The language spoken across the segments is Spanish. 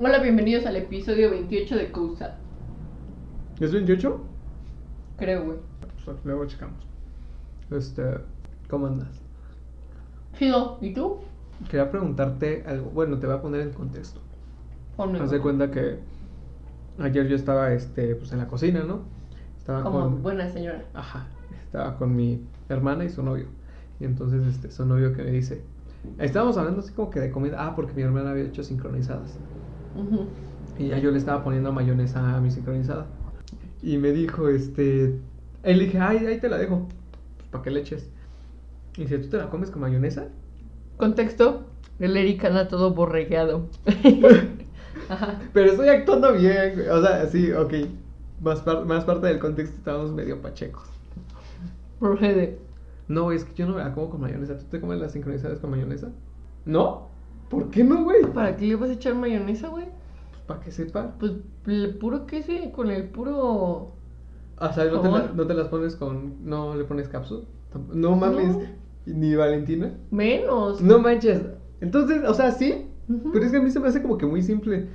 Hola, bienvenidos al episodio 28 de Cousa. ¿Es 28? Creo, güey. Pues, luego checamos. Este, ¿cómo andas? Chido, ¿y tú? Quería preguntarte algo. Bueno, te voy a poner en contexto. Ponme, Haz de cuenta que ayer yo estaba este, pues en la cocina, ¿no? Estaba Como con. buena señora. Ajá. Estaba con mi hermana y su novio. Y entonces este, su novio que me dice. Estábamos hablando así como que de comida. Ah, porque mi hermana había hecho sincronizadas. Y ya yo le estaba poniendo mayonesa a mi sincronizada. Y me dijo, este. Él le dije, ay, ahí te la dejo. Pues, ¿Para qué le eches? Y dice, ¿tú te la comes con mayonesa? Contexto: el Eric anda todo borregueado. Ajá. Pero estoy actuando bien. O sea, sí, ok. Más, par- más parte del contexto estábamos medio pachecos. Procede. No, es que yo no me la como con mayonesa. ¿Tú te comes las sincronizadas con mayonesa? ¿No? ¿Por qué no, güey? ¿Para qué le vas a echar mayonesa, güey? Pues para que sepa. Pues el puro queso con el puro. O sea, ¿no te, la- no te las pones con. No le pones cápsula? No mames. No. Ni Valentina. Menos. No manches. Entonces, o sea, sí. Ujú. Pero es que a mí se me hace como que muy simple.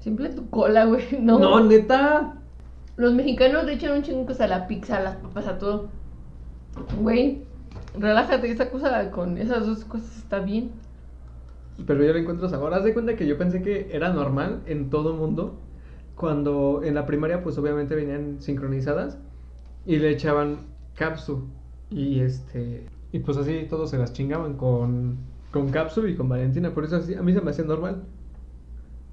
Simple tu cola, güey. No. No, neta. Los mexicanos le echan un chingo a la pizza, a las papas, a todo. Güey, relájate, esa cosa con esas dos cosas está bien. Pero yo le encuentro sabor. Haz de cuenta que yo pensé que era normal en todo mundo. Cuando en la primaria, pues obviamente venían sincronizadas. Y le echaban capsu. Y este. Y pues así todos se las chingaban con. Con capsu y con Valentina. Por eso así, a mí se me hacía normal.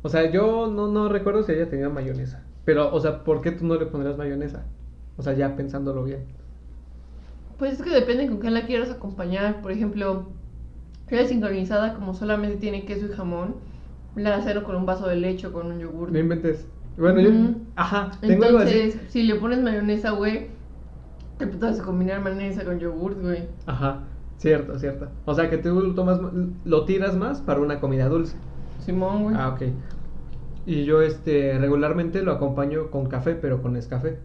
O sea, yo no, no recuerdo si ella tenía mayonesa. Pero, o sea, ¿por qué tú no le pondrás mayonesa? O sea, ya pensándolo bien. Pues es que depende con qué la quieras acompañar. Por ejemplo, la sincronizada, como solamente tiene queso y jamón, la hacen con un vaso de leche o con un yogur. No inventes. Bueno, yo. Ajá, tengo algo así. Entonces, si le pones mayonesa, güey, te puedes combinar mayonesa con yogur, güey. Ajá, cierto, cierto. O sea que tú lo tomas, lo tiras más para una comida dulce. Simón, güey. Ah, ok. Y yo este regularmente lo acompaño con café, pero con Nescafé.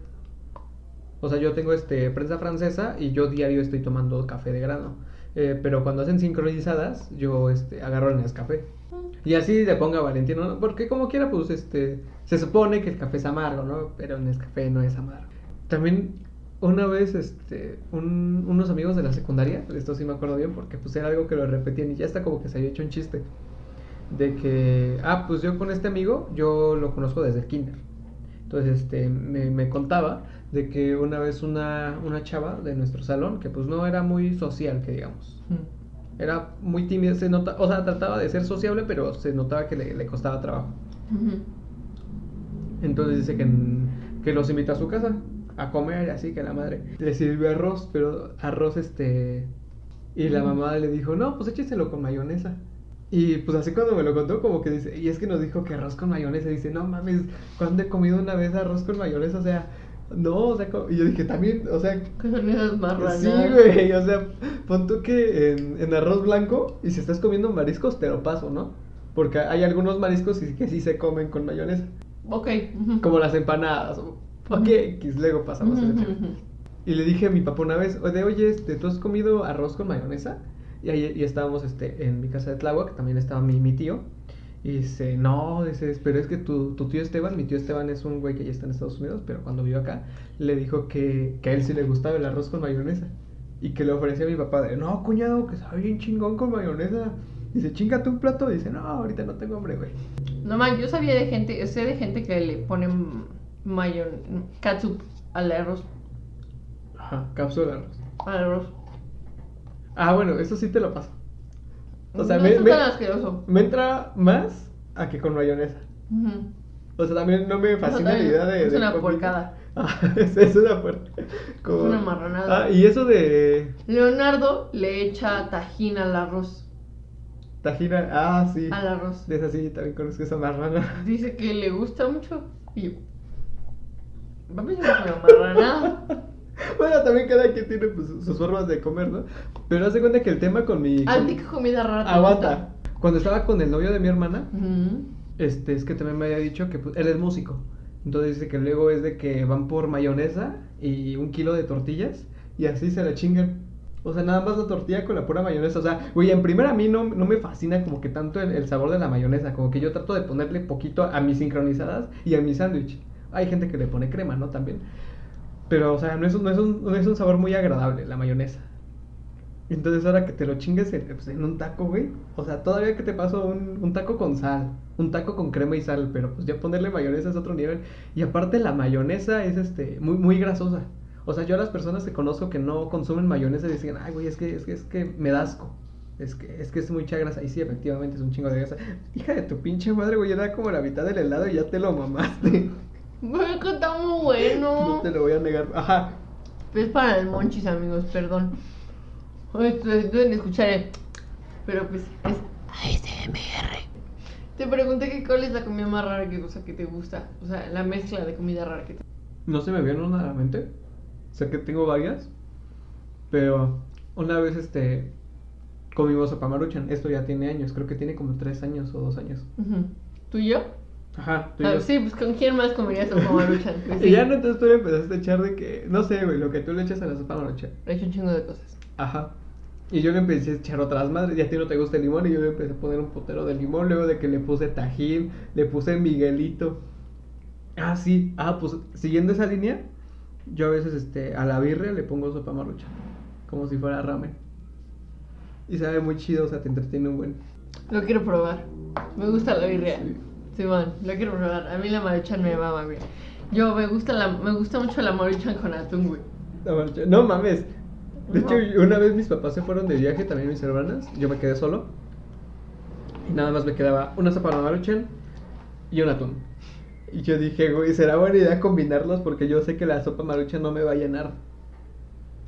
O sea, yo tengo este prensa francesa y yo diario estoy tomando café de grano. Eh, pero cuando hacen sincronizadas, yo este agarro el Nescafé. Y así le ponga Valentino, ¿no? Porque como quiera, pues este se supone que el café es amargo, ¿no? Pero el Nescafé no es amargo. También una vez este un- unos amigos de la secundaria, esto sí me acuerdo bien porque pues era algo que lo repetían y ya está como que se había hecho un chiste de que, ah, pues yo con este amigo, yo lo conozco desde el kinder. Entonces, este, me, me contaba de que una vez una, una chava de nuestro salón, que pues no era muy social, que digamos, Mm. era muy tímida, se nota, o sea, trataba de ser sociable, pero se notaba que le, le costaba trabajo. Entonces dice que, que los invita a su casa a comer, y así que la madre le sirvió arroz, pero arroz este... Y la mamá le dijo, no, pues écheselo con mayonesa. Y pues así cuando me lo contó, como que dice, y es que nos dijo que arroz con mayonesa. Dice, no mames, ¿cuándo he comido una vez arroz con mayonesa? O sea, no, o sea, y yo dije, también, o sea, ¿Qué son esas marranas? sí, güey, o sea, pon tú que en, en arroz blanco, y si estás comiendo mariscos, te lo paso, ¿no? Porque hay algunos mariscos que sí se comen con mayonesa. Ok. Como las empanadas. Ok. X, luego pasamos. Y le dije a mi papá una vez, oye, oye, este, ¿tú has comido arroz con mayonesa? Y ahí y estábamos este, en mi casa de Tláhuac, también estaba mi, mi tío. Y dice, no, dice, pero es que tu, tu tío Esteban, mi tío Esteban es un güey que ya está en Estados Unidos, pero cuando vivió acá, le dijo que, que a él sí le gustaba el arroz con mayonesa. Y que le ofrecía a mi papá de, no, cuñado, que sabe bien chingón con mayonesa. Dice, chingate un plato. Dice, no, ahorita no tengo hambre, güey. No man, yo sabía de gente, sé de gente que le ponen mayon, catsup al arroz, Ajá, cápsula de arroz. al arroz. Ah, bueno, eso sí te lo paso. O sea, no me, me- entra más a que con mayonesa. O sea, también no me fascina la idea de. es de una porcada. Ah, es, es una puerca. Como- Es una marranada. Ah, y eso de Leonardo le echa tajín al arroz. tajina. Ah, sí. Al arroz. De esa sí también conozco esa marrana. Dice que le gusta mucho. Y yo. Papi, es una marranada. Bueno, también cada quien tiene pues, sus formas de comer, ¿no? Pero haz de cuenta que el tema con mi. ¿A con- ti qué comida rara te Aguanta. Cuando estaba con el novio de mi hermana, este, es que también me había dicho que pues, él es músico. Entonces dice que luego es de que van por mayonesa y un kilo de tortillas y así se la chingan. O sea, nada más la tortilla con la pura mayonesa. O sea, güey, en primera a mí no, no me fascina como que tanto el, el sabor de la mayonesa. Como que yo trato de ponerle poquito a mis sincronizadas y a mi sándwich. Hay gente que le pone crema, ¿no? También. Pero, o sea, no es, un, no, es un, no es un sabor muy agradable la mayonesa. Entonces ahora que te lo chingues en, pues, en un taco, güey. O sea, todavía que te paso un, un taco con sal, un taco con crema y sal, pero pues ya ponerle mayonesa es otro nivel. Y aparte la mayonesa es este muy, muy grasosa. O sea, yo a las personas que conozco que no consumen mayonesa dicen, ay, güey, es que, es que, es que me da asco. Es que, es que es mucha grasa. Y sí, efectivamente es un chingo de grasa. Hija de tu pinche madre, güey, era como la mitad del helado y ya te lo mamaste. Güey, que está muy bueno. No te lo voy a negar. Ajá. Es para el monchis, amigos, perdón. Deben escuchar el... Pero pues es ASMR. Te pregunté que cuál es la comida más rara que, o sea, que te gusta. O sea, la mezcla de comida rara que te No se me viene una a la mente. Sé que tengo varias. Pero una vez este comimos sopa maruchan. Esto ya tiene años. Creo que tiene como tres años o dos años. Ujú. ¿Tú y yo? Ajá. tú y Ah, yo. sí, pues con quién más comerías sopa maruchan. Pues, Y ya no entonces tú le empezaste a echar de que, no sé, güey, lo que tú le echas a la sopa maruchan. He hecho un chingo de cosas. Ajá. Y yo le empecé a echar otras madres, y a ti no te gusta el limón, y yo le empecé a poner un potero de limón, luego de que le puse tajín, le puse miguelito. Ah, sí, ah, pues siguiendo esa línea, yo a veces este, a la birria le pongo sopa marucha, como si fuera ramen. Y sabe muy chido, o sea, te entretiene un buen. Lo quiero probar. Me gusta la birria. Sí. Sí, man, lo quiero probar. A mí la maruchan me mama, güey. Yo me gusta la, me gusta mucho la maruchan con atún, güey. La maruchan- No mames. De No. hecho, una vez mis papás se fueron de viaje, también mis hermanas, yo me quedé solo. Y nada más me quedaba una sopa de maruchan y un atún. Y yo dije, güey, será buena idea combinarlos porque yo sé que la sopa maruchan no me va a llenar.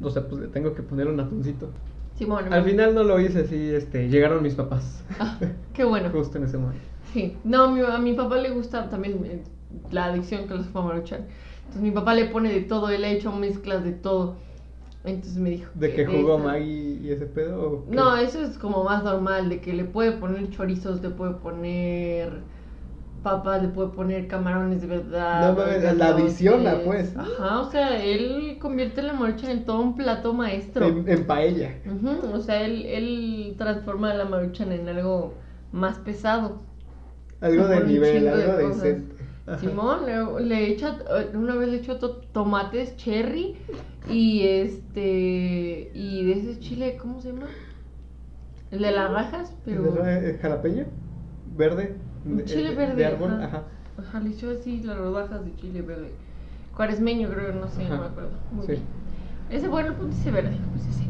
O sea, pues le tengo que poner un atuncito. Simón. Al final no lo hice, sí, este, llegaron mis papás. Ah, qué bueno. Justo en ese momento. Sí. No, a mi, a mi papá le gusta también eh, la adicción la sopa maruchan. Entonces mi papá le pone de todo, él ha hecho mezclas de todo. Entonces me dijo. ¿De que jugó Maggie y ese pedo? o? No, eso es como más normal, de que le puede poner chorizos, le puede poner papas, le puede poner camarones de verdad. No mames, la adiciona, pues. Ajá, o sea, él convierte la maruchan en todo un plato maestro. En, en paella. Ujú, o sea, él, él transforma la maruchan en algo más pesado. Algo de nivel, de algo decente. Ajá. Simón le, le echa, eh, una vez le echó to- tomates cherry y este, y de ese chile, ¿cómo se llama? El de las rajas, pero... ¿De- ¿Jalapeño? ¿Verde? De- chile de- verde. De árbol, ajá. ajá. Ajá, le echó así las rodajas de chile verde. Cuaresmeño, creo, no sé, no me acuerdo. Muy sí. bien. Ese, bueno, el punto ese verde, pues ese.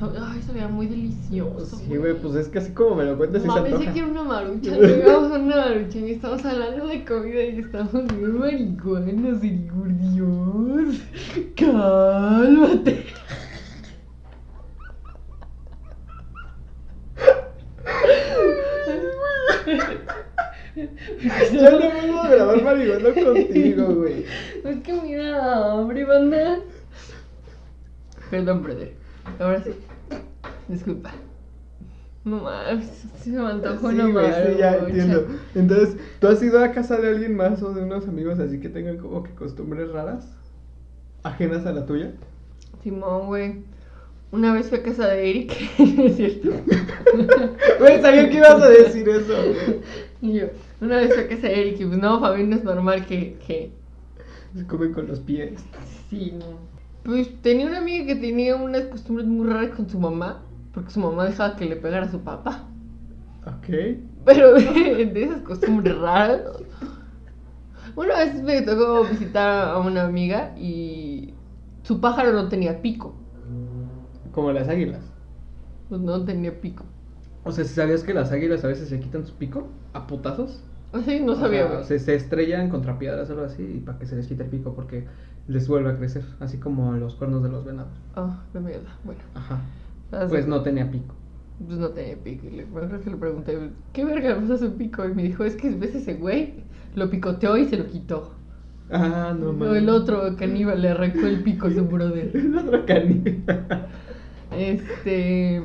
Ay, sabía muy delicioso. Sí, güey, pues es que así como me lo cuentas, sí se yo antoja. quiero una marucha. Llegamos a una marucha y estamos hablando de comida y estamos bien marihuanos y digo, Dios, cálmate. Ya no vuelvo a grabar marihuana contigo, güey. Es que me da hambre, banda. Perdón, brother. Ahora sí. Disculpa. No mames, se me antojó Sí, una güey, sí, ya entiendo. Entonces, ¿tú has ido a casa de alguien más o de unos amigos así que tengan como que costumbres raras? Ajenas a la tuya. Simón, güey. Una vez fui a casa de Eric, es cierto. Güey, sabía que ibas a decir eso. Y yo, una vez fui a casa de Eric y pues no, Fabián no es normal que, que Se comen con los pies. sí, no. Pues tenía una amiga que tenía unas costumbres muy raras con su mamá, porque su mamá dejaba que le pegara a su papá. Ok. Pero de, de esas costumbres raras. Una vez me tocó visitar a una amiga y su pájaro no tenía pico. Como las águilas. Pues no tenía pico. O sea, si ¿sabías que las águilas a veces se quitan su pico a putazos? Así no sabía, güey. se, se estrellan contra piedras o algo así y para que se les quite el pico porque les vuelve a crecer, así como los cuernos de los venados. Ah, de mierda. Bueno. Ajá. así- Pues no tenía pico. Pues no tenía pico. Y le, acuerdo que le pregunté, ¿qué verga le pasa su pico? Y me dijo, es que ves ese güey, lo picoteó y se lo quitó. Ah, no No, mames. el otro caníbal le arrancó el pico a su brother. El otro caníbal. Este.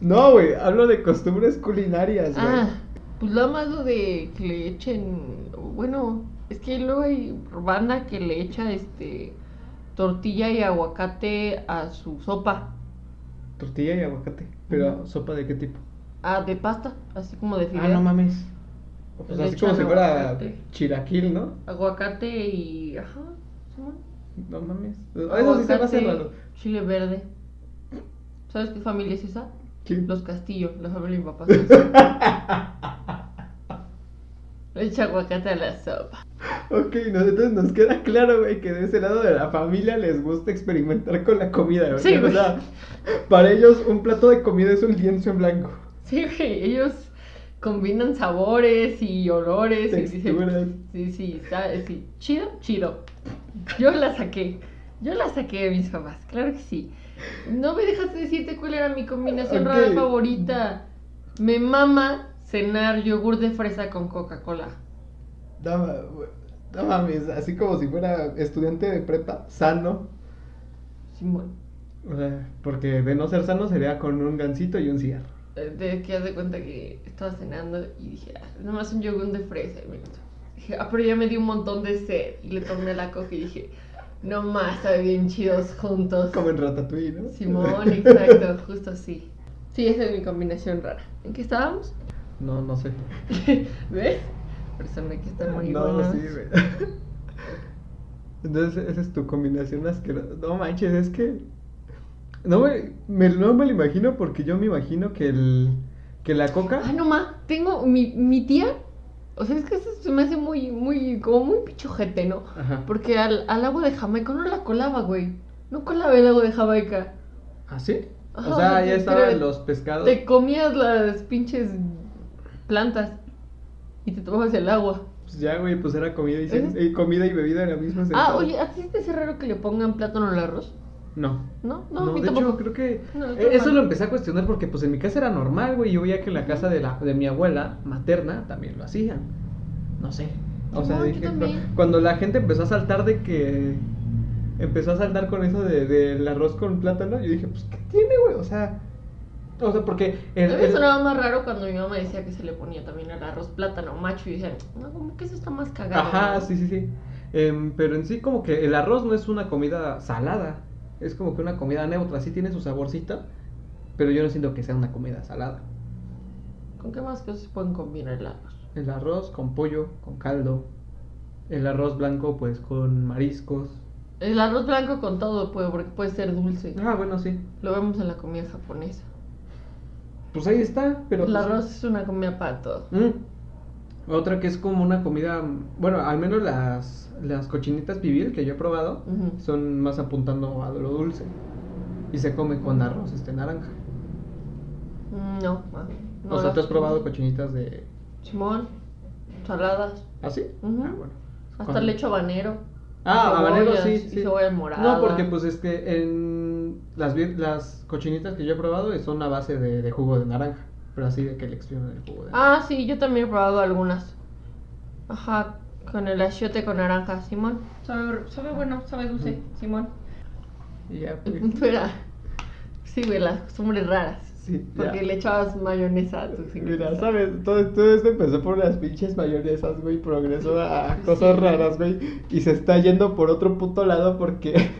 No, güey, hablo de costumbres culinarias, güey. Ah, pues lo más lo de que le echen. Bueno, es que luego hay banda que le echa este tortilla y aguacate a su sopa. Tortilla y aguacate. Pero. ¿sopa de qué tipo? Ah, de pasta, así como de fideo. Ah, no mames. Pues Le así como si fuera aguacate. chilaquil, ¿no? Aguacate y. Ajá. No mames. Eso sí se me hace raro. Chile verde. ¿Sabes qué familia es esa? ¿Quién? Los Castillo, la familia de mi papá. Echa aguacate a la sopa. Ok, entonces nos queda claro, güey, que de ese lado de la familia les gusta experimentar con la comida, güey. Sí, o güey. sea, para ellos un plato de comida es un lienzo en blanco. Sí, güey, ellos combinan sabores y olores. Y dicen, Texturas. sí, sí, está, sí, chido, chido. Yo la saqué. Yo la saqué de mis papás, claro que sí. No me dejaste decirte cuál era mi combinación Ok. rara favorita. Me mama cenar yogur de fresa con Coca-Cola. No, no mames, así como si fuera estudiante de prepa, sano. Simón. O sea, porque de no ser sano sería con un gansito y un cigarro. Eh, De que haz de cuenta que estaba cenando y dije, ah, nomás un yogur de fresa. Y me gustó. Dije, ah, pero ya me dio un montón de sed. Y le tomé la coca y dije, no más, sabe bien chidos juntos. Como en Ratatouille, ¿no? Simón, exacto, justo así. Sí, esa es mi combinación rara. ¿En qué estábamos? No, no sé. ¿Ves? Persona que está muy No, sí, güey. Entonces, esa es tu combinación asquerosa. No manches, es que. No me, me- no me lo imagino porque yo me imagino que el. Que la coca. Ah, no ma, tengo mi, mi tía. O sea, es que eso se me hace muy, muy, como muy pichojete, ¿no? Ajá. Porque al, al agua de Jamaica no la colaba, güey. No colaba el agua de Jamaica. ¿Ah, sí? Ajá, o sea, ya estaban los pescados. Te comías las pinches plantas y te tomabas el agua. Pues ya, güey, pues era comida y, ¿Es? y comida y bebida en la misma Ah, sentada. oye, ¿a ti te hace raro que le pongan plátano al arroz? No. ¿No? No, No, de tampoco. hecho, creo que No, eh, eso lo empecé a cuestionar porque pues en mi casa era normal, güey. Yo veía que en la casa de, la, de mi abuela materna también lo hacían. No sé. O sea, No, dije, cuando la gente empezó a saltar de que empezó a saltar con eso de, del arroz con plátano, yo dije, pues, ¿qué tiene, güey? O sea, o sea, porque el, A mí me el- sonaba más raro cuando mi mamá decía que se le ponía también al arroz plátano macho y decían, no, como que eso está más cagado. Ajá, ¿no?". sí, sí, sí. Em, pero en sí como que el arroz no es una comida salada, es como que una comida neutra, sí tiene su saborcito, pero yo no siento que sea una comida salada. ¿Con qué más cosas se pueden combinar el arroz? El arroz con pollo, con caldo, el arroz blanco pues con mariscos. El arroz blanco con todo puede, porque puede ser dulce. Ah, bueno, sí. Lo vemos en la comida japonesa. Pues ahí está, pero... el pues, arroz es una comida para todo. Mm. Otra que es como una comida, bueno, al menos las, las cochinitas pibil que yo he probado son más apuntando a lo dulce. Y se come con arroz este naranja. Mm, No, no o sea, ¿tú has probado cochinitas de... Simón, saladas. ¿Ah, sí? Ah, bueno. Hasta Con- le echo habanero. Ah, habanero sí, y sí. cebolla morada. No, porque pues es que en las, vi- las cochinitas que yo he probado son a base de, de jugo de naranja. Pero así de que le exprimen el jugo de naranja. Ah, sí, yo también he probado algunas. Ajá, con el achiote con naranja, Simón. Sabe, sabe bueno, sabe dulce. Simón. Ya, El pues, punto era. Sí, güey, las costumbres raras. Sí, Porque ya. le echabas mayonesa a tus Mira, ¿sabes? Todo, todo esto empezó por las pinches mayonesas, güey. Progresó a cosas raras, güey. Y se está yendo por otro puto lado porque.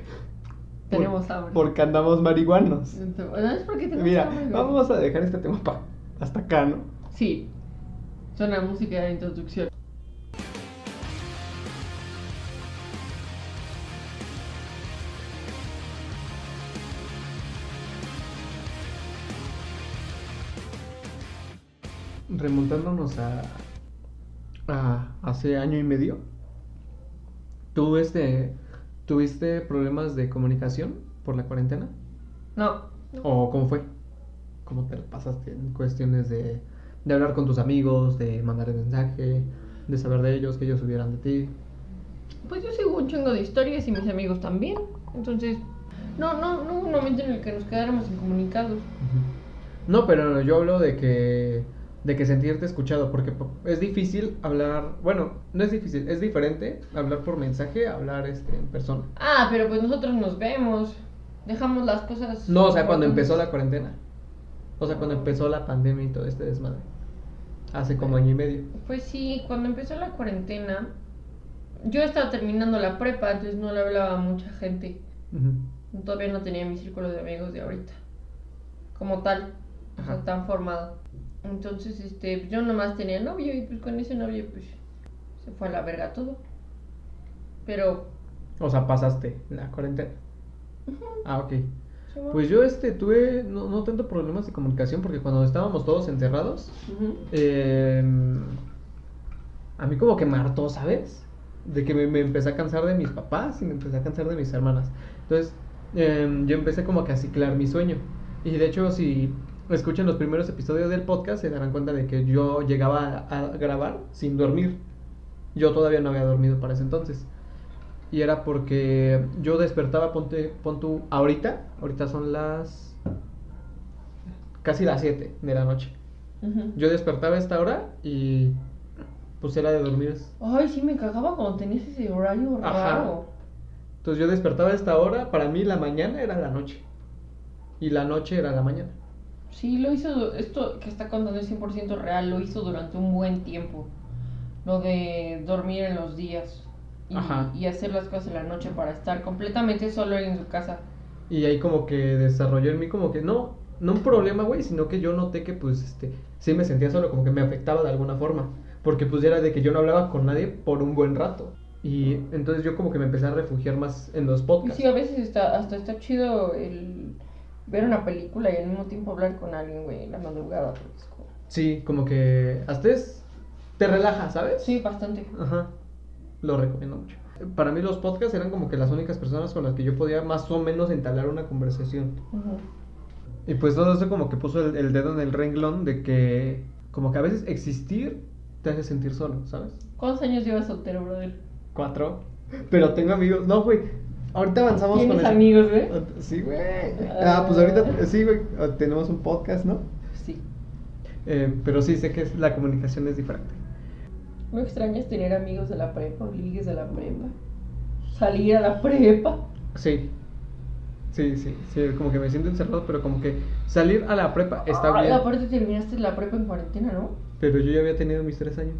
Por- Tenemos hambre. Porque andamos marihuanos. No es porque tenemos Mira, hambre, vamos a dejar este tema pa- hasta acá, ¿no? Sí. Suena música de introducción. remontándonos a, a hace año y medio, ¿tú este, tuviste problemas de comunicación por la cuarentena? No. ¿O cómo fue? ¿Cómo te la pasaste en cuestiones de, de hablar con tus amigos, de mandar el mensaje, de saber de ellos, que ellos supieran de ti? Pues yo sigo un chingo de historias y mis amigos también. Entonces, no, no, no hubo un momento en el que nos quedáramos incomunicados. No, pero yo hablo de que de que sentirte escuchado, porque po- es difícil hablar, bueno, no es difícil, es diferente hablar por mensaje a hablar este, en persona. Ah, pero pues nosotros nos vemos. Dejamos las cosas. No, o sea, cuando empezó la cuarentena. O sea, cuando empezó la pandemia y todo este desmadre. Hace como año y medio. Pues sí, cuando empezó la cuarentena, yo estaba terminando la prepa, entonces no le hablaba a mucha gente. Todavía no tenía mi círculo de amigos de ahorita. como tal, o sea, tan formado. Entonces, este, yo nomás tenía novio y pues con ese novio pues se fue a la verga todo. Pero, O sea, pasaste la cuarentena. Ah, ok. sí, bueno. Pues yo este tuve no, no tanto problemas de comunicación porque cuando estábamos todos encerrados, eh, a mí como que me hartó, ¿sabes? De que me, me empecé a cansar de mis papás y me empecé a cansar de mis hermanas. Entonces, eh, yo empecé como que a ciclar mi sueño. Y de hecho, si escuchan los primeros episodios del podcast, se darán cuenta de que yo llegaba a, a grabar sin dormir. Yo todavía no había dormido para ese entonces. Y era porque yo despertaba, ponte, pon tú, ahorita, ahorita son las casi las 7 de la noche. Yo despertaba a esta hora y pues era de dormir. Ay, sí, me cagaba cuando tenías ese horario Ajá. raro. Entonces yo despertaba a esta hora, para mí la mañana era la noche. Y la noche era la mañana. Sí, lo hizo, esto que está contando es 100% real, lo hizo durante un buen tiempo. Lo de dormir en los días y, Ajá. y hacer las cosas en la noche para estar completamente solo en su casa. Y ahí como que desarrolló en mí como que no, no un problema, güey, sino que yo noté que pues este, sí me sentía solo, como que me afectaba de alguna forma. Porque pues era de que yo no hablaba con nadie por un buen rato. Y entonces yo como que me empecé a refugiar más en los Y podcasts. sí, a veces está, hasta está chido el ver una película y al mismo tiempo hablar con alguien, güey, en la madrugada. como- Sí, como que hasta es, te relaja, ¿sabes? Sí, bastante. Ajá. Lo recomiendo mucho. Para mí los podcasts eran como que las únicas personas con las que yo podía más o menos entablar una conversación. Ujú. Y pues todo eso como que puso el, el dedo en el renglón de que como que a veces existir te hace sentir solo, ¿sabes? ¿Cuántos años llevas soltero, brother? Cuatro. Pero tengo amigos. No, güey. Ahorita avanzamos con ¿Tienes eso. amigos, güey? Sí, güey. Ah, pues ahorita sí, güey. Tenemos un podcast, ¿no? Sí. Eh, pero sí sé que la comunicación es diferente. ¿No extrañas tener amigos de la prepa ligues de la prepa? Salir a la prepa. Sí. Sí, sí, sí, como que me siento encerrado, pero como que salir a la prepa está Ay, bien. Aparte terminaste la prepa en cuarentena, ¿no? Pero yo ya había tenido mis tres años.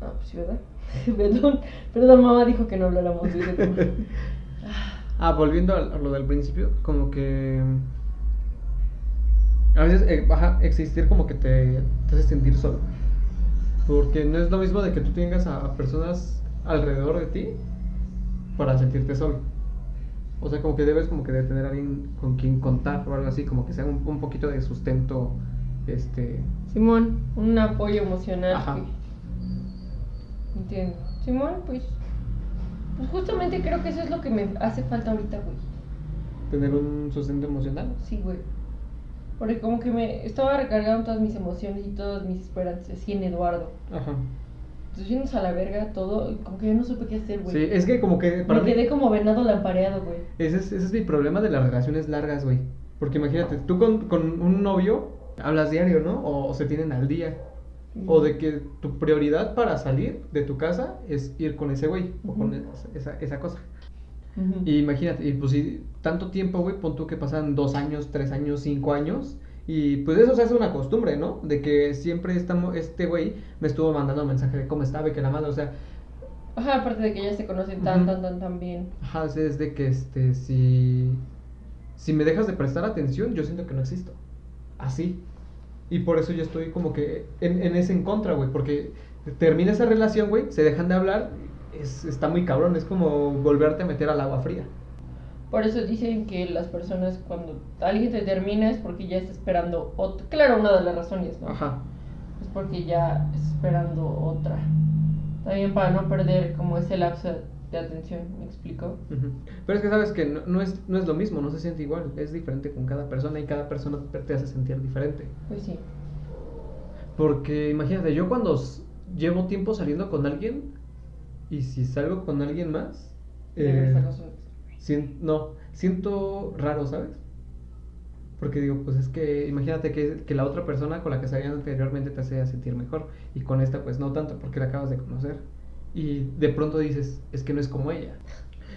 Ah, pues sí, ¿verdad? perdón, perdón, mamá dijo que no habláramos de tema. Ah, volviendo a, a lo del principio, como que a veces eh, baja existir como que te, te hace sentir solo. Porque no es lo mismo de que tú tengas a, a personas alrededor de ti para sentirte solo. O sea, como que debes como que de tener a alguien con quien contar o algo así, como que sea un, un poquito de sustento, este... Simón, un apoyo emocional. Ajá. que- Entiendo. Simón, pues. Pues justamente creo que eso es lo que me hace falta ahorita, güey. tener un sustento emocional. Sí, güey. Porque como que me estaba recargando todas mis emociones y todas mis esperanzas así en Eduardo. Ajá. Entonces yéndose a la verga todo, y como que yo no supe qué hacer, güey. Sí, es que como que para me mí... quedé como venado lampareado, güey. Ese es, ese es mi problema de las relaciones largas, güey. Porque imagínate, tú con, con un novio hablas diario, ¿no? O, o se tienen al día. O de que tu prioridad para salir de tu casa es ir con ese güey o con esa, esa, cosa. Y imagínate, y pues si tanto tiempo, güey, pon tú que pasan dos años, tres años, cinco años. Y pues eso se hace una costumbre, ¿no? De que siempre estamos, este güey me estuvo mandando mensaje de cómo estaba y que la madre, o sea, Ajá, aparte de que ya se conocen tan, tan, tan, tan bien. Ajá, es de que este, si, si me dejas de prestar atención, yo siento que no existo. Así. Y por eso yo estoy como que en, en ese en contra, güey. Porque termina esa relación, güey, se dejan de hablar, es, está muy cabrón, es como volverte a meter al agua fría. Por eso dicen que las personas cuando alguien te termina es porque ya está esperando otra. Claro, una de las razones, ¿no? Ajá. Es porque ya está esperando otra. También para no perder como ese lapso de atención, ¿me explico? Pero es que sabes que no, no es, no es lo mismo, no se siente igual, es diferente con cada persona y cada persona te- hace sentir diferente. Pues sí. Porque imagínate, yo cuando llevo tiempo saliendo con alguien y si salgo con alguien más, eh, sien- no, siento raro, ¿sabes? Porque digo, pues es que imagínate que, que la otra persona con la que salías anteriormente te hacía sentir mejor y con esta pues no tanto porque la acabas de conocer y de pronto dices, es que no es como ella.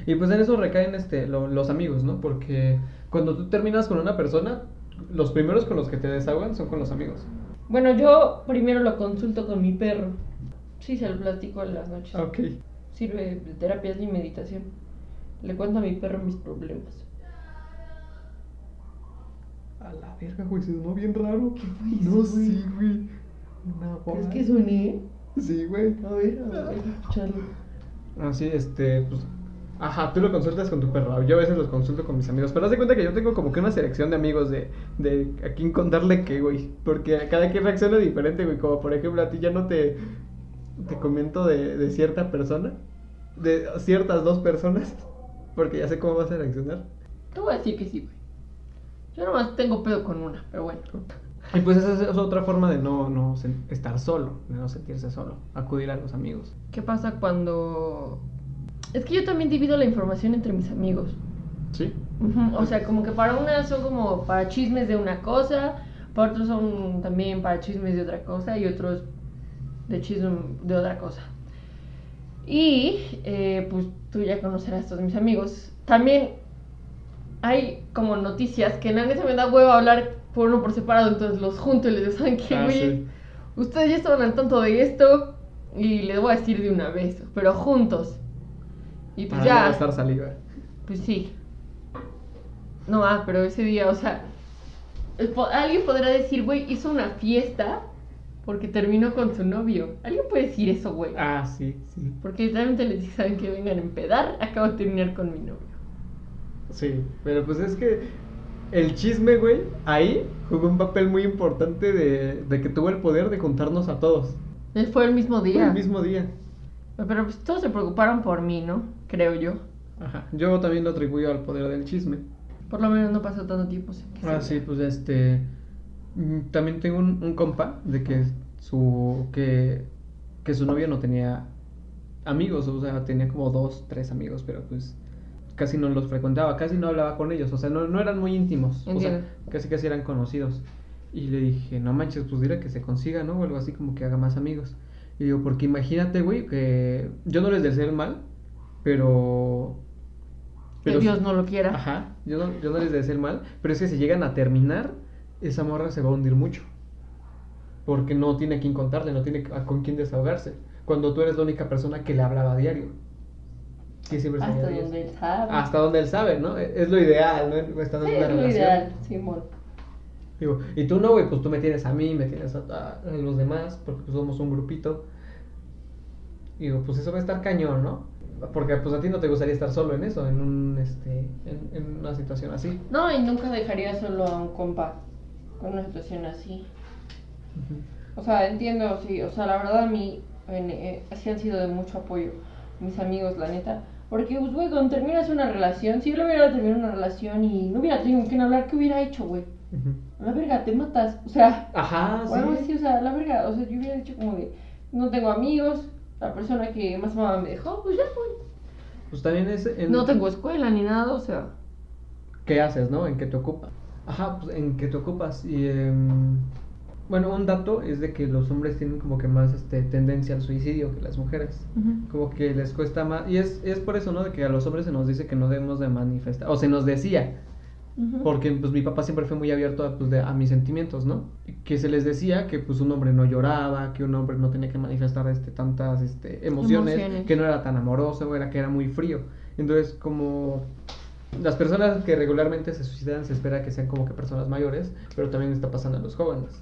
Y pues en eso recaen este, lo- los amigos, ¿no? Porque cuando tú terminas con una persona, los primeros con los que te desahogan son con los amigos. Bueno, yo primero lo consulto con mi perro. Sí, se lo platico en las noches. Ok. Sirve de terapias y meditación. Le cuento a mi perro mis problemas. A la verga, güey, se sonó bien raro. ¿Qué fue eso, No, sí, güey. Una ¿Crees bola. que suene? Sí, güey. A ver, a ver, escucharlo. Ah, sí, este, pues. Ajá, tú lo consultas con tu perro. Yo a veces los consulto con mis amigos. Pero haz de cuenta que yo tengo como que una selección de amigos de, de a quién contarle qué, güey. Porque a cada quien reacciona diferente, güey. Como por ejemplo, a ti ya no te, te comento de, de cierta persona. De ciertas dos personas. Porque ya sé cómo vas a reaccionar. Te voy a decir que sí, güey. Yo nomás tengo pedo con una, pero bueno. Y pues esa es otra forma de no, no estar solo, de no sentirse solo. Acudir a los amigos. ¿Qué pasa cuando.? Es que yo también divido la información entre mis amigos. ¿Sí? O sea, como que para unas son como para chismes de una cosa, para otros son también para chismes de otra cosa y otros de chisme de otra cosa. Y eh, pues tú ya conocerás a todos mis amigos. También hay como noticias que nadie se me da huevo hablar por uno por separado, entonces los junto y les digo, ¿saben qué, Ah, sí. Ustedes ya estaban al tanto de esto y les voy a decir de una vez, pero juntos. Y pues Para ya. no gastar saliva. Pues sí. No, ah, pero ese día, o sea, alguien podrá decir, güey, hizo una fiesta porque terminó con su novio. Alguien puede decir eso, güey. Ah, sí, sí. Porque literalmente les dije, saben que vengan a empedar, acabo de terminar con mi novio. Sí, pero pues es que el chisme, güey, ahí jugó un papel muy importante de, de que tuvo el poder de contarnos a todos. Él fue el mismo Fue día. el mismo día. Pero pues todos se preocuparon por mí, ¿no? Creo yo. Ajá. Yo también lo atribuyo al poder del chisme. Por lo menos no pasó tanto tiempo. sin que Ah, sí, pues este. mm, También tengo un, un compa de que su. que. que su novio no tenía amigos, o sea, tenía como dos, tres amigos, pero pues casi no los frecuentaba, casi no hablaba con ellos, o sea, no, no eran muy íntimos, o sea, casi casi eran conocidos. Y le dije, no manches, pues dile que se consiga, ¿no? O algo así como que haga más amigos. Y digo, porque imagínate, güey, que yo no les deseo el mal, pero... Que Dios no lo quiera. Ajá, yo no, yo no les deseo el mal, pero es que si llegan a terminar, esa morra se va a hundir mucho. Porque no tiene a quién contarle, no tiene a- con quién desahogarse. Cuando tú eres la única persona que le hablaba a diario. Que siempre Hasta donde eso. él sabe. Hasta donde él sabe, ¿no? Es lo ideal, ¿no? Estando Sí, en una es lo relación. ideal, Simón. Digo, y tú no, güey, pues tú me tienes a mí, me tienes a, a- los demás, porque pues somos un grupito. Digo, pues eso va a estar cañón, ¿no? Porque pues a ti no te gustaría estar solo en eso, en un, este, en, en una situación así. No, y nunca dejaría solo a un compa con una situación así. O sea, entiendo, sí, o sea, la verdad a mí en, eh, sí han sido de mucho apoyo mis amigos, la neta. Porque, pues, güey, cuando terminas una relación, si yo lo hubiera terminado una relación y no hubiera tenido con quién hablar, ¿qué hubiera hecho, güey? A la verga, te matas. O sea, Ajá, o algo sí. así, o sea, a la verga. O sea, yo hubiera dicho como de, no tengo amigos, la persona que más amaba me dejó, pues ya, güey. Pues también es en... No tengo escuela ni nada, o sea. ¿Qué haces, no? ¿En qué te ocupas? Ajá, pues en qué te ocupas. Y, em, bueno, un dato es de que los hombres tienen como que más este, tendencia al suicidio que las mujeres. Como que les cuesta más. Y es, es por eso, ¿no? De que a los hombres se nos dice que no debemos de manifestar. O se nos decía. Ujú. Porque pues mi papá siempre fue muy abierto a, pues, de- a mis sentimientos, ¿no? Que se les decía que pues un hombre no lloraba, que un hombre no tenía que manifestar este, tantas este, emociones, Emociones. que no era tan amoroso, era que era muy frío. Entonces, como las personas que regularmente se suicidan se espera que sean como que personas mayores, pero también está pasando a los jóvenes.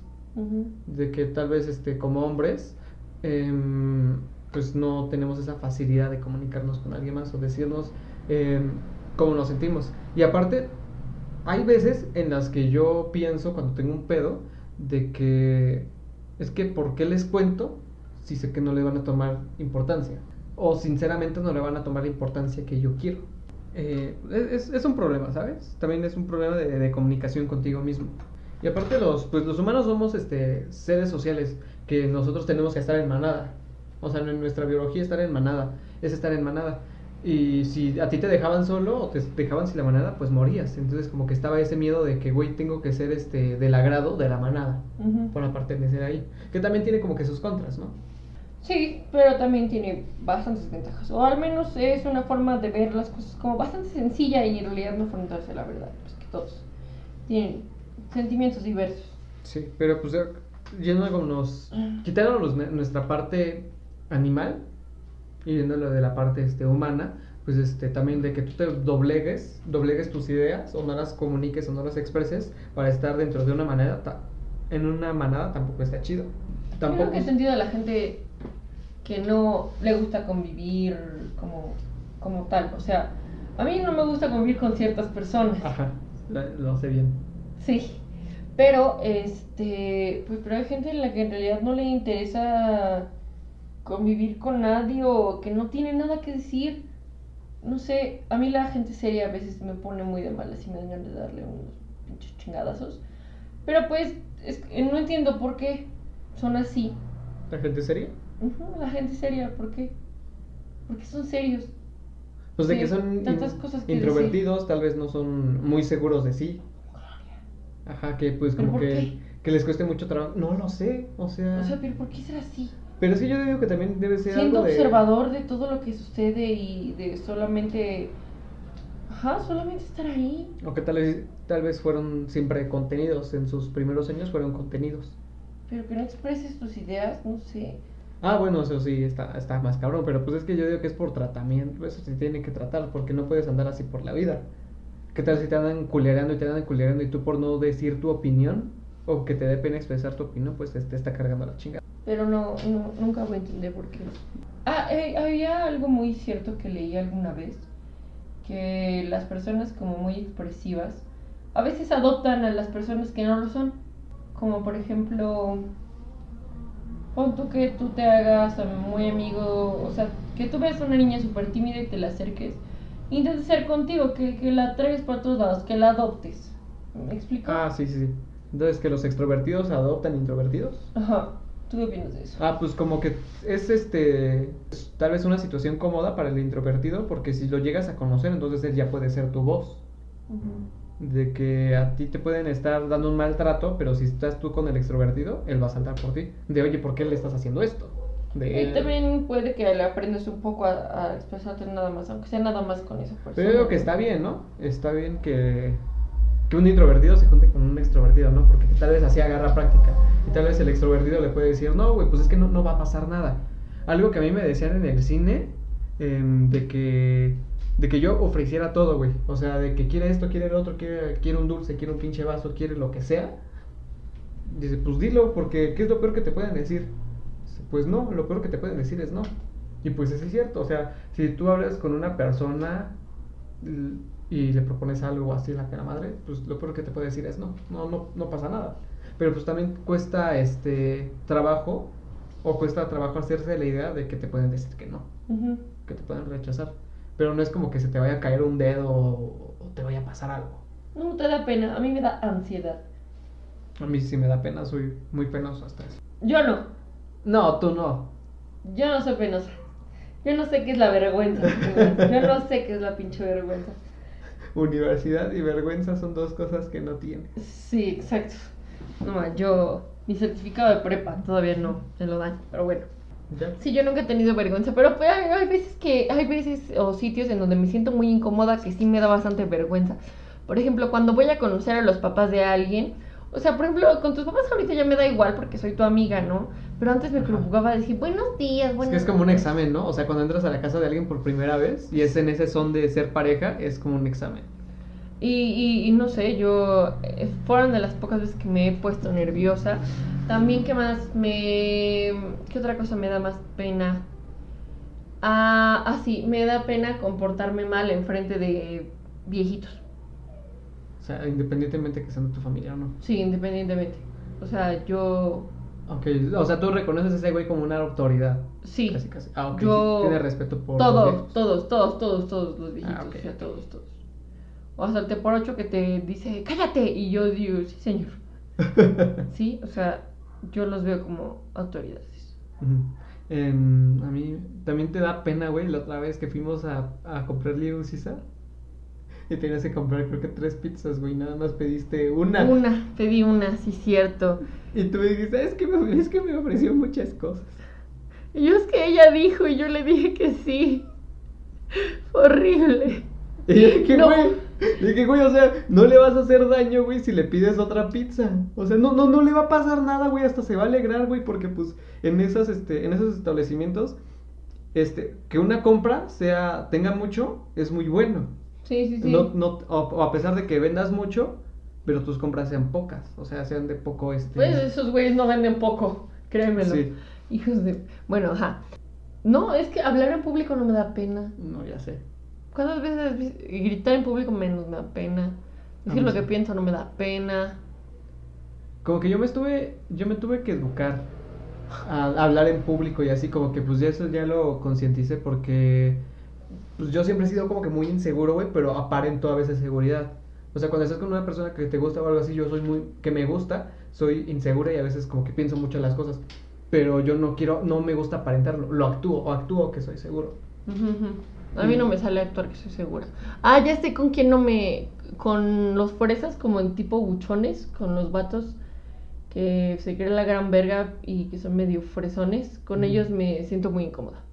De que tal vez este, como hombres, em, pues no tenemos esa facilidad de comunicarnos con alguien más o decirnos em, cómo nos sentimos. Y aparte, hay veces en las que yo pienso cuando tengo un pedo de que es que ¿por qué les cuento si sé que no le van a tomar importancia? O sinceramente no le van a tomar la importancia que yo quiero. Eh, es, es un problema, ¿sabes? También es un problema de, de comunicación contigo mismo. Y aparte los, pues los humanos somos este, seres sociales que nosotros tenemos que estar en manada. O sea, en nuestra biología estar en manada es estar en manada. Y si a ti te dejaban solo o te dejaban sin la manada, pues morías. Entonces como que estaba ese miedo de que, güey, tengo que ser este del agrado de la manada Ujú. para pertenecer ahí. Que también tiene como que sus contras, ¿no? Sí, pero también tiene bastantes ventajas. O al menos es una forma de ver las cosas como bastante sencilla y en realidad no enfrentarse a la verdad. Pues que todos tienen sentimientos diversos. Sí, pero pues ya- yéndonos, quitándonos nue- nuestra parte animal y viéndolo de la parte este, humana, pues este, también de que tú te doblegues, doblegues tus ideas o no las comuniques o no las expreses para estar dentro de una manera, ta- en una manada tampoco está chido. Tampoco Tampoco. que sentido a la gente que no le gusta convivir como, como tal. O sea, a mí no me gusta convivir con ciertas personas. Ajá, lo sé bien. Sí. Pero, este, pues, pero hay gente en la que en realidad no le interesa convivir con nadie o que no tiene nada que decir. No sé, a mí la gente seria a veces me pone muy de malas y me dan ganas de darle unos pinches chingadazos. Pero pues, es que no entiendo por qué son así. ¿La gente seria? La gente seria, ¿por qué? Porque son serios. Pues de Sí, que son tantas in- cosas que introvertidos, tal vez no son muy seguros de sí. Ajá, que pues ¿Pero como que, qué? que les cueste mucho trabajo. No lo sé, o sea... O sea, pero ¿por qué ser así? pero sí yo digo que también debe ser Siendo algo de... observador de todo lo que sucede y de solamente. Ajá, solamente estar ahí. O que tal vez, tal vez fueron siempre contenidos, en sus primeros años fueron contenidos. Pero que no expreses tus ideas, no sé. Ah, bueno, eso sí, está, está más cabrón, pero pues es que yo digo que es por tratamiento, eso se tiene que tratar, porque no puedes andar así por la vida. ¿Qué tal si te andan culereando y te andan culereando y tú por no decir tu opinión, o que te dé pena expresar tu opinión, pues te, te está cargando la chinga? Pero no, no nunca voy a entender por qué. Ah, eh, había algo muy cierto que leí alguna vez. Que las personas como muy expresivas a veces adoptan a las personas que no lo son. Como por ejemplo, pon tú que tú te hagas muy amigo, o sea, que tú veas a una niña súper tímida y te la acerques. E Intentes ser contigo, que, que la traigas por todos lados, que la adoptes. ¿Me explico? Ah, sí, sí, sí. Entonces, que los extrovertidos adoptan introvertidos. Ajá. ¿Tú qué opinas de eso? Ah, pues como que es este, tal vez una situación cómoda para el introvertido, porque si lo llegas a conocer, entonces él ya puede ser tu voz. De que a ti te pueden estar dando un maltrato, pero si estás tú con el extrovertido, él va a saltar por ti. De oye, ¿por qué le estás haciendo esto? De Y también puede que le aprendas un poco a, a expresarte nada más, aunque sea nada más con esa persona. Pero yo digo que está bien, ¿no? Está bien que, que un introvertido se junte con un extrovertido, ¿no? Porque tal vez así agarra práctica. Y tal vez el extrovertido le puede decir, no, güey, pues es que no, no va a pasar nada. Algo que a mí me decían en el cine, em, de que de que yo ofreciera todo, güey. O sea, de que quiere esto, quiere el otro, quiere, quiere un dulce, quiere un pinche vaso, quiere lo que sea. Dice, pues dilo, porque ¿qué es lo peor que te pueden decir? Pues no, lo peor que te pueden decir es no. Y pues eso es cierto, o sea, si tú hablas con una persona y le propones algo así la cara madre, pues lo peor que te puede decir es no, no, no, no pasa nada. Pero pues también cuesta este trabajo o cuesta trabajo hacerse la idea de que te pueden decir que no, que te pueden rechazar. Pero no es como que se te vaya a caer un dedo o, o te vaya a pasar algo. No te da pena, a mí me da ansiedad. A mí sí me da pena, soy muy penoso hasta eso. Yo no, No, tú no. yo no soy penosa. Yo no sé qué es la vergüenza. Yo no sé qué es la pinche vergüenza. Universidad y vergüenza son dos cosas que no tienes. Sí, exacto. No, yo, mi certificado de prepa todavía no me lo dan, pero bueno. ¿Ya? Sí, yo nunca he tenido vergüenza, pero pues, hay, hay veces que, hay veces o sitios en donde me siento muy incómoda que sí me da bastante vergüenza. Por ejemplo, cuando voy a conocer a los papás de alguien, o sea, por ejemplo, con tus papás ahorita ya me da igual porque soy tu amiga, ¿no? Pero antes me preocupaba decir, buenos días, Es buenos que es como un días". examen, ¿no? O sea, cuando entras a la casa de alguien por primera vez y es en ese son de ser pareja, es como un examen. Y, y, y no sé, yo, eh, fueron de las pocas veces que me he puesto nerviosa. También, ¿qué más? Me... ¿Qué otra cosa me da más pena? Ah, ah, sí, me da pena comportarme mal enfrente de viejitos. O sea, independientemente que sean de tu familia o no. Sí, independientemente. O sea, yo... Ok, o sea, tú reconoces a ese güey como una autoridad. Sí. Casi, casi. Ah, ok. Yo- sí, Tiene respeto por. Todos, todos, todos, todos, todos los viejitos. Ah, o sea, todos, todos. O hasta el te por ocho que te dice, cállate. Y yo digo, sí, señor. Sí, o sea, yo los veo como autoridades. Em, a mí también te da pena, güey, la otra vez que fuimos a, a comprar Little Caesar. Y tenías que comprar, creo que tres pizzas, güey. Nada más pediste una. Una, pedí una, sí, cierto. Y tú me dijiste, es que me, es que me ofreció muchas cosas. Y yo es que ella dijo y yo le dije que sí. Horrible. Y dije, No. güey, dije, güey, o sea, no le vas a hacer daño, güey, si le pides otra pizza. O sea, no, no, no le va a pasar nada, güey, hasta se va a alegrar, güey, porque pues en esas, este, en esos establecimientos este, que una compra sea, tenga mucho, es muy bueno. Sí, sí, sí. No, no, o, o a pesar de que vendas mucho, pero tus compras sean pocas, o sea, sean de poco este. Pues esos güeyes no venden poco, créemelo. Sí. Hijos de. Bueno, ajá. No, es que hablar en público no me da pena. No, ya sé. ¿Cuántas veces gritar en público menos me da pena? Decir mí lo que pienso no me da pena. Como que yo me estuve, yo me tuve que educar a, a hablar en público y así, como que pues ya eso ya lo concienticé porque pues yo siempre he sido como que muy inseguro, güey, pero aparento a veces seguridad. O sea, cuando estás con una persona que te gusta o algo así, yo soy muy, que me gusta, soy insegura y a veces como que pienso mucho en las cosas. Pero yo no quiero, no me gusta aparentarlo, lo actúo o actúo que soy seguro. Ujú, ujú. A mí no me sale actuar que soy segura. Ah, ya sé con quién no me. Con los fresas, como en tipo buchones, con los vatos que se creen la gran verga y que son medio fresones. Con Ujú. ellos me siento muy incómoda.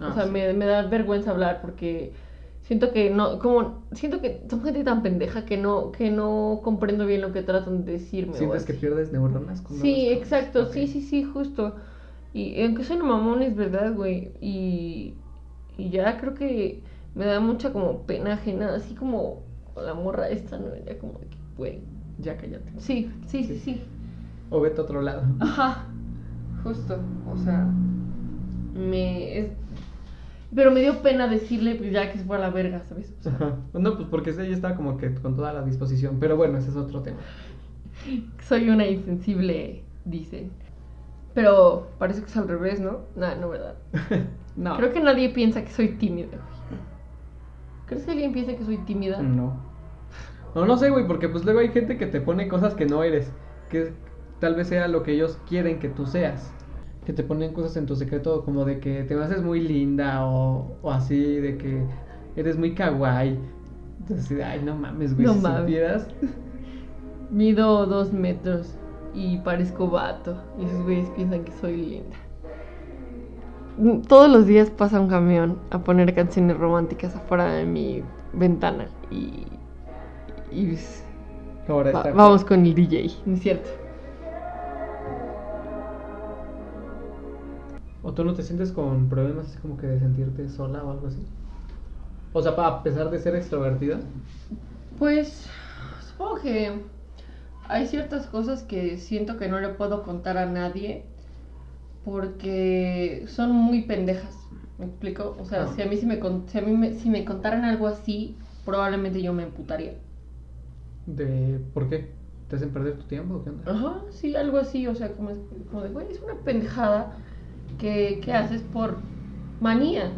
O Ah, sea, sí. me, me da vergüenza hablar porque siento que no. Como. Siento que son gente tan pendeja que no, que no comprendo bien lo que tratan de decirme. o ¿Sientes que pierdes neuronas? cuando Sí, con- exacto, sí, sí, sí, justo. Y aunque soy mamón, es verdad, güey. Y, y ya creo que me da mucha como pena ajena, así como la morra esta, ¿no? Ya como de que, güey. Ya cállate. Sí, sí, sí, Sí. sí. O vete a otro lado. Ajá, justo. O sea, me. Es... Pero me dio pena decirle, pues ya que se fue a la verga, ¿sabes? O sea, Ajá. No, pues porque ella estaba como que con toda la disposición. Pero bueno, ese es otro tema. soy una insensible, dicen. Pero parece que es al revés, ¿no? Nah, no, ¿verdad? no. Creo que nadie piensa que soy tímida. ¿Crees que alguien piensa que soy tímida? No. No, no sé, güey, porque pues luego hay gente que te pone cosas que no eres. Que tal vez sea lo que ellos quieren que tú seas. Que te ponen cosas en tu secreto como de que te haces muy linda o, o así, de que eres muy kawaii. Entonces, ay, no mames, güey, No si mames. supieras. Mido dos metros y parezco vato. Y esos güeyes piensan que soy linda. Mm, Todos los días pasa un camión a poner canciones románticas afuera de mi ventana. Y. y pues, Ahora va- vamos con el DJ, ¿no es cierto? ¿O tú no te sientes con problemas así como que de sentirte sola o algo así? O sea, a pesar de ser extrovertida. Pues supongo que hay ciertas cosas que siento que no le puedo contar a nadie porque son muy pendejas. ¿Me explico? O sea, Ah. si a mí, si me, si a mí me, si me contaran algo así, probablemente yo me emputaría. De, ¿Por qué? ¿Te hacen perder tu tiempo o qué onda? Ajá, sí, algo así. O sea, como, como de, güey, es una pendejada que, que haces por manía.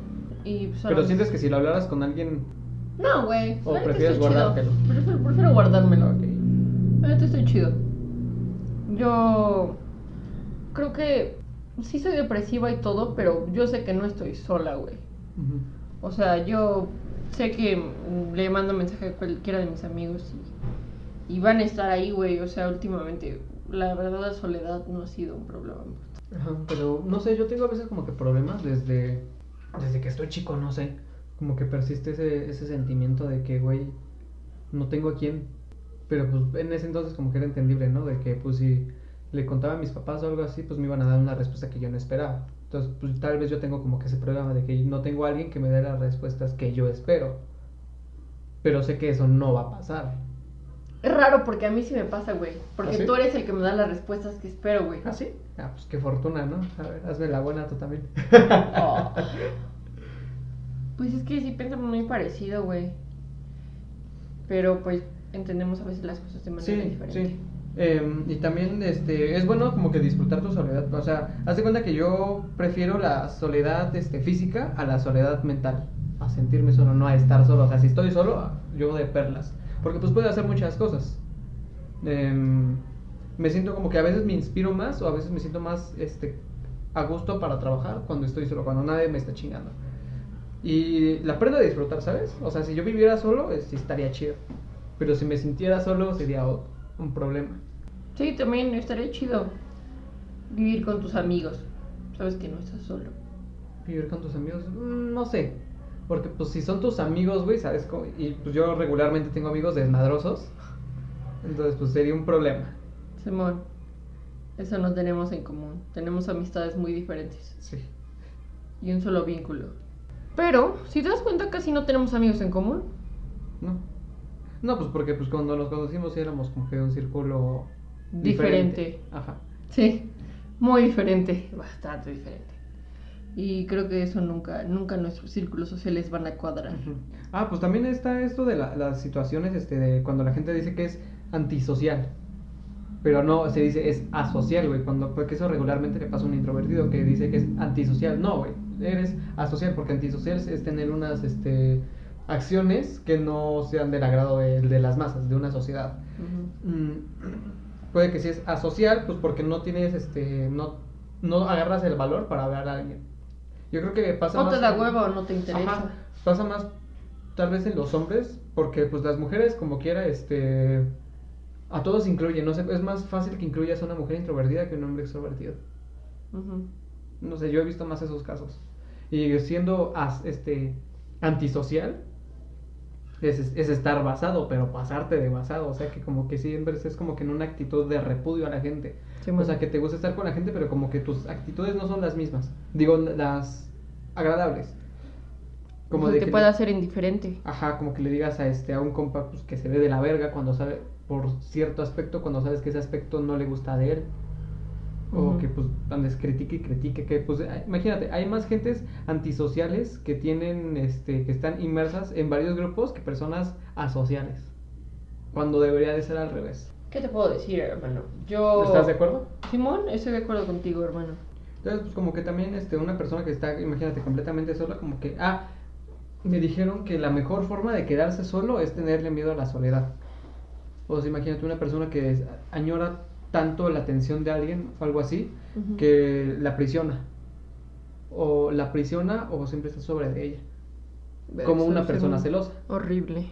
Y Pero sientes que si lo hablaras con alguien No, güey. ¿O prefieres guardártelo? Prefiero, prefiero guardármelo. La neta estoy chido. Yo creo que sí soy depresiva y todo, pero yo sé que no estoy sola, güey. O sea, yo sé que le mando mensaje a cualquiera de mis amigos y, y van a estar ahí, güey. O sea, últimamente, la verdad, la soledad no ha sido un problema. Ajá, pero no sé, yo tengo a veces como que problemas desde, desde que estoy chico, no sé. Como que persiste ese, ese sentimiento de que, güey, no tengo a quién. Pero pues en ese entonces como que era entendible, ¿no? De que pues si le contaba a mis papás o algo así, pues me iban a dar una respuesta que yo no esperaba. Entonces, pues tal vez yo tengo como que ese problema de que no tengo a alguien que me dé las respuestas que yo espero. Pero sé que eso no va a pasar. Es raro porque a mí sí me pasa, güey. Porque ¿Ah, sí? tú eres el que me da las respuestas que espero, güey. ¿Ah, sí? Ah, pues qué fortuna, ¿no? A ver, hazme la buena tú también. Oh. Pues es que sí pensamos muy parecido, güey. Pero pues entendemos a veces las cosas de manera Sí, diferente. sí. Em, y también este, es bueno como que disfrutar tu soledad. O sea, haz de cuenta que yo prefiero la soledad este, física a la soledad mental. A sentirme solo, no a estar solo. O sea, si estoy solo, yo de perlas. Porque pues puedo hacer muchas cosas. Em, me siento como que a veces me inspiro más o a veces me siento más este, a gusto para trabajar cuando estoy solo, cuando nadie me está chingando. Y la aprendo a disfrutar, ¿sabes? O sea, si yo viviera solo, eh, sí estaría chido. Pero si me sintiera solo, sería un problema. Sí, también estaría chido vivir con tus amigos. Sabes que no estás solo. Vivir con tus amigos, mm, no sé. Porque pues si son tus amigos, güey, ¿sabes? cómo? Y pues yo regularmente tengo amigos desmadrosos. Entonces pues sería un problema. Simón, eso no tenemos en común. Tenemos amistades muy diferentes. Sí. y un solo vínculo. Pero, si te das cuenta, casi no tenemos amigos en común. No. No, pues porque pues cuando nos conocimos éramos como que un círculo Diferente. Ajá. Sí, muy diferente, bastante diferente. Y creo que eso nunca, nunca nuestros círculos sociales van a cuadrar. Ah, pues también está esto de la- las situaciones este, de cuando la gente dice que es antisocial. Pero no, se dice es asocial, güey. Cuando, porque eso regularmente le pasa a un introvertido que dice que es antisocial. No, güey. Eres asocial porque antisocial es- tener unas este, acciones que no sean del agrado de, de las masas, de una sociedad. Mm, puede que si es asocial, pues porque no tienes, este, no, no agarras el valor para hablar a alguien. Yo creo que pasa No más te da huevo o no te interesa. Ajá, pasa más tal vez en los hombres, porque pues las mujeres como quiera, este, a todos incluyen, no sé, es más fácil que incluyas a una mujer introvertida que un hombre extrovertido. No sé, yo he visto más esos casos. Y siendo as- este antisocial es, es estar basado, pero pasarte de basado, o sea que como que siempre es como que en una actitud de repudio a la gente. Sí, o sea, que te gusta estar con la gente, pero como que tus actitudes no son las mismas. Digo, las agradables. Como que que te le- pueda ser indiferente. Ajá, como que le digas a este a un compa pues, que se ve de la verga cuando sabe por cierto aspecto, cuando sabes que ese aspecto no le gusta de él. O que pues andes critique y critique, que pues imagínate, hay más gentes antisociales que tienen este que están inmersas en varios grupos que personas asociales. Cuando debería de ser al revés. ¿Qué te puedo decir, hermano? Yo... ¿Estás de acuerdo? Simón, estoy de acuerdo contigo, hermano. Entonces, pues como que también este, una persona que está, imagínate, completamente sola, como que, ah, me dijeron que la mejor forma de quedarse solo es tenerle miedo a la soledad. O sea, imagínate una persona que añora tanto la atención de alguien o algo así, que la aprisiona. O la aprisiona o siempre está sobre de ella. Como una persona celosa. Horrible.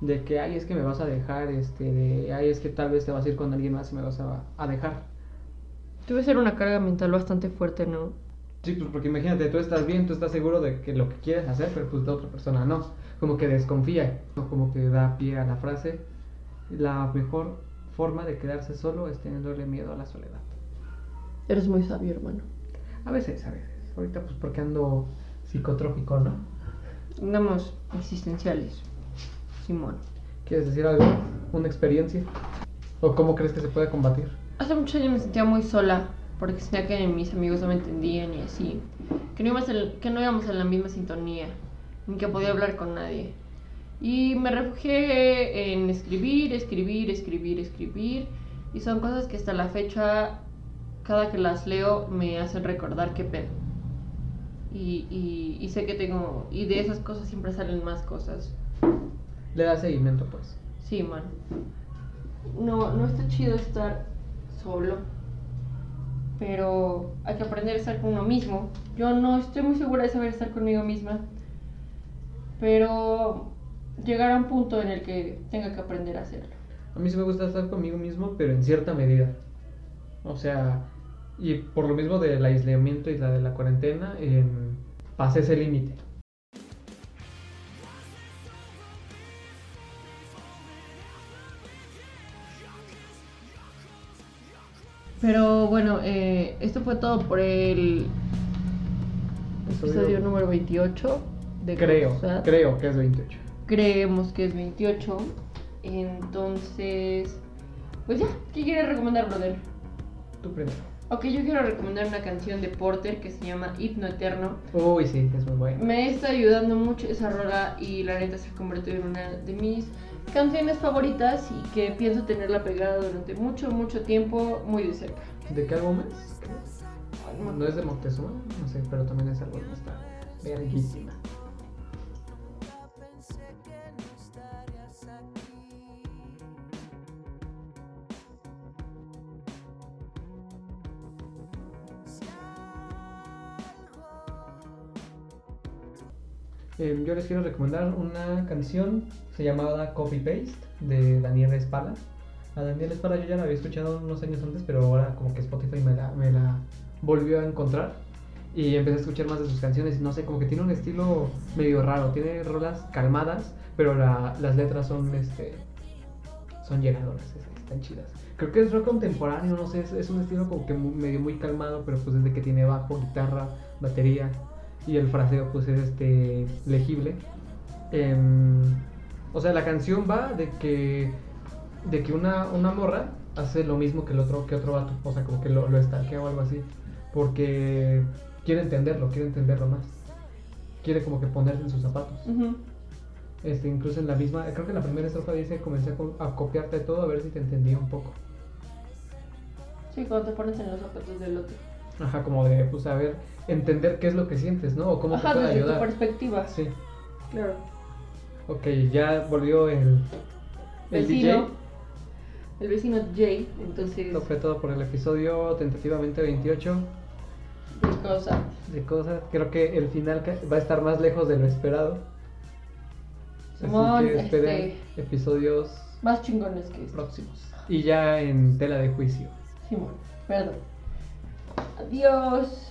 De que, ay, es que me vas a dejar, este, de, ay, es que tal vez te vas a ir con alguien más y me vas a, a dejar. Debe ser una carga mental bastante fuerte, ¿no? Sí, pues porque imagínate, tú estás bien, tú estás seguro de que lo que quieres hacer, pero pues la otra persona no. Como que desconfía, como que da pie a la frase. La mejor forma de quedarse solo es teniéndole miedo a la soledad. Eres muy sabio, hermano. A veces, a veces. Ahorita pues porque ando psicotrópico, ¿no? Andamos existenciales. Simón. ¿Quieres decir algo? ¿Una experiencia? ¿O cómo crees que se puede combatir? Hace muchos años me sentía muy sola porque sentía que mis amigos no me entendían y así. Que no, íbamos en, que no íbamos en la misma sintonía, ni que podía hablar con nadie. Y me refugié en escribir, escribir, escribir, escribir. Y son cosas que hasta la fecha, cada que las leo, me hacen recordar qué pedo. Y, y, y sé que tengo. Y de esas cosas siempre salen más cosas. Le da seguimiento, pues. Sí, man. No, no está chido estar solo. Pero hay que aprender a estar con uno mismo. Yo no estoy muy segura de saber estar conmigo misma. Pero llegar a un punto en el que tenga que aprender a hacerlo. A mí sí me gusta estar conmigo mismo, pero en cierta medida. O sea, y por lo mismo del aislamiento y la de la cuarentena, em, pasé ese límite. Pero bueno, eh, esto fue todo por el episodio número 28 de Creo, Cosas. creo que es 28. Creemos que es 28. Entonces, pues ya, ¿qué quieres recomendar, brother? Tú primero. Ok, yo quiero recomendar una canción de Porter que se llama Hipno Eterno. Uy, sí, es muy bueno. Me está ayudando mucho esa rola y la neta se ha convertido en una de mis canciones favoritas y que pienso tenerla pegada durante mucho, mucho tiempo, muy de cerca. ¿De qué álbum es? No es de Moctezuma, no sé, pero también es algo que está verguísima. Eh, yo les quiero recomendar una canción, se llamaba Copy Paste, de Daniel Espala. A Daniel Espala yo ya la había escuchado unos años antes, pero ahora como que Spotify me la, me la volvió a encontrar. Y empecé a escuchar más de sus canciones no sé, como que tiene un estilo medio raro. Tiene rolas calmadas, pero la- las letras son, este, son llegadoras, es- están chidas. Creo que es rock contemporáneo, no sé, es, es un estilo como que mu- medio muy calmado, pero pues desde que tiene bajo, guitarra, batería. Y el fraseo pues es este legible. Em, o sea, la canción va de que de que una, una morra hace lo mismo que el otro que otro vato, o sea, como que lo, lo stalkea o algo así, porque quiere entenderlo, quiere entenderlo más. Quiere como que ponerse en sus zapatos. Este, incluso en la misma, creo que en la primera estrofa dice, comencé a, a copiarte todo a ver si te entendía un poco. Sí, cuando te pones en los zapatos del otro. Ajá, como de, pues, a ver, entender qué es lo que sientes, ¿no? O cómo Ajá, te puede desde tu perspectiva. Sí. Claro. Ok, ya volvió el, el Vecino. DJ. El vecino Jay, entonces. Esto fue todo por el episodio tentativamente 28 qué cosa. de cosas. Creo que el final va a estar más lejos de lo esperado. Simón, Así que esperen este- episodios Más chingones que esto. próximos. Y ya en tela de juicio. Simón, perdón. Adiós.